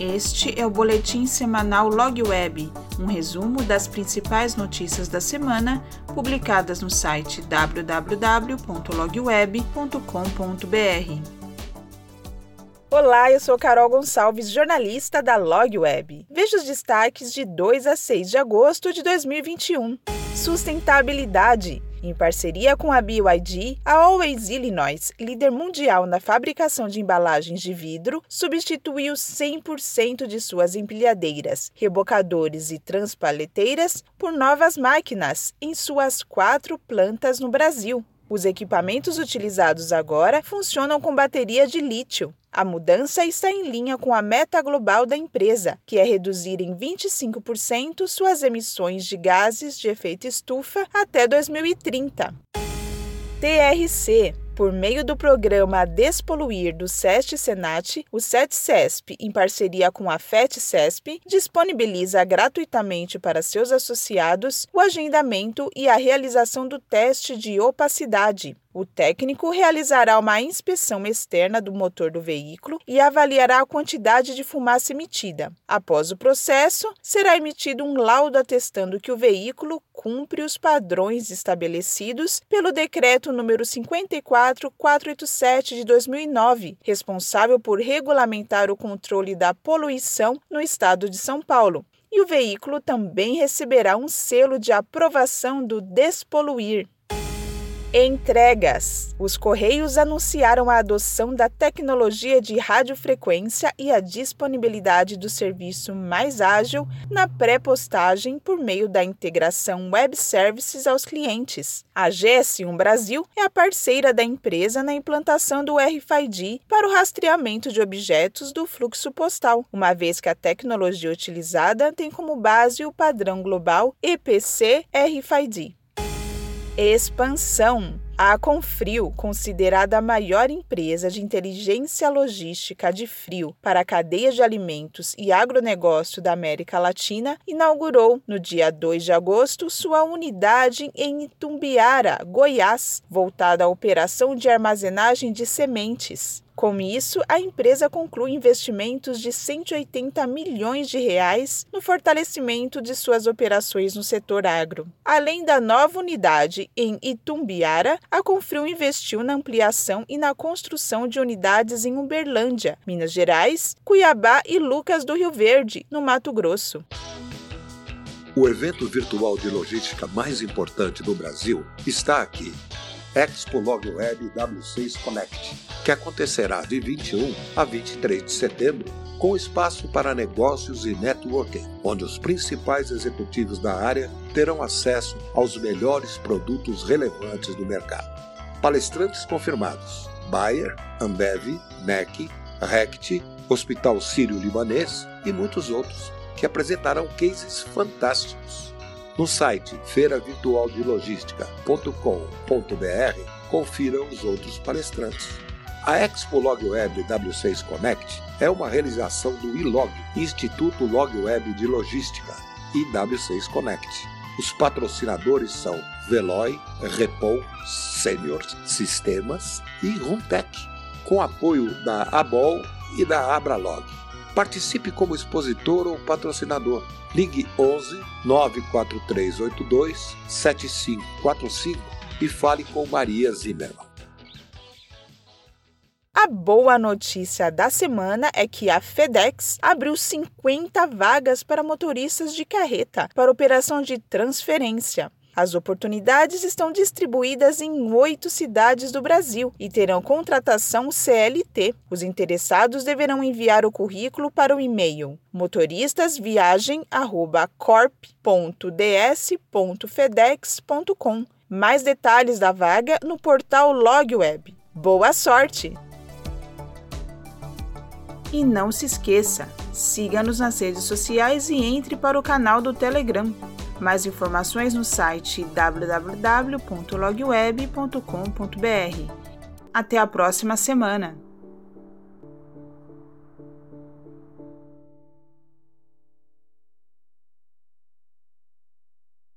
Este é o boletim semanal Log Web, um resumo das principais notícias da semana publicadas no site www.logweb.com.br. Olá, eu sou Carol Gonçalves, jornalista da Log Web. Veja os destaques de 2 a 6 de agosto de 2021. Sustentabilidade. Em parceria com a BYD, a Always Illinois, líder mundial na fabricação de embalagens de vidro, substituiu 100% de suas empilhadeiras, rebocadores e transpaleteiras por novas máquinas em suas quatro plantas no Brasil. Os equipamentos utilizados agora funcionam com bateria de lítio. A mudança está em linha com a meta global da empresa, que é reduzir em 25% suas emissões de gases de efeito estufa até 2030. TRC por meio do programa Despoluir do SEST Senat, o SET-CESP, em parceria com a FET-CESP, disponibiliza gratuitamente para seus associados o agendamento e a realização do teste de opacidade, o técnico realizará uma inspeção externa do motor do veículo e avaliará a quantidade de fumaça emitida. Após o processo, será emitido um laudo atestando que o veículo cumpre os padrões estabelecidos pelo Decreto número 54487 de 2009, responsável por regulamentar o controle da poluição no estado de São Paulo. E o veículo também receberá um selo de aprovação do Despoluir. Entregas. Os Correios anunciaram a adoção da tecnologia de radiofrequência e a disponibilidade do serviço mais ágil na pré-postagem por meio da integração web services aos clientes. A GS1 Brasil é a parceira da empresa na implantação do RFID para o rastreamento de objetos do fluxo postal, uma vez que a tecnologia utilizada tem como base o padrão global EPC RFID. Expansão. A Confrio, considerada a maior empresa de inteligência logística de frio para a cadeia de alimentos e agronegócio da América Latina, inaugurou, no dia 2 de agosto, sua unidade em Itumbiara, Goiás, voltada à operação de armazenagem de sementes. Com isso, a empresa conclui investimentos de 180 milhões de reais no fortalecimento de suas operações no setor agro. Além da nova unidade em Itumbiara, a Confrio investiu na ampliação e na construção de unidades em Uberlândia, Minas Gerais, Cuiabá e Lucas do Rio Verde, no Mato Grosso. O evento virtual de logística mais importante do Brasil está aqui. Expo Log Web W6 Connect, que acontecerá de 21 a 23 de setembro, com espaço para negócios e networking, onde os principais executivos da área terão acesso aos melhores produtos relevantes do mercado. Palestrantes confirmados: Bayer, Ambev, NEC, Rect, Hospital Sírio-Libanês e muitos outros, que apresentarão cases fantásticos no site feiravirtualdelogística.com.br, confira os outros palestrantes. A Expo Log Web W6 Connect é uma realização do ILOG, Instituto Log Web de Logística, e W6 Connect. Os patrocinadores são Veloy, Repol, Senior Sistemas e Runtec, com apoio da ABOL e da Abralog. Participe como expositor ou patrocinador. Ligue 11 94382 7545 e fale com Maria Zimmermann. A boa notícia da semana é que a FedEx abriu 50 vagas para motoristas de carreta para operação de transferência. As oportunidades estão distribuídas em oito cidades do Brasil e terão contratação CLT. Os interessados deverão enviar o currículo para o e-mail motoristasviagem@corp.ds.fedex.com. Mais detalhes da vaga no portal LogWeb. Boa sorte! E não se esqueça, siga-nos nas redes sociais e entre para o canal do Telegram. Mais informações no site www.logweb.com.br. Até a próxima semana!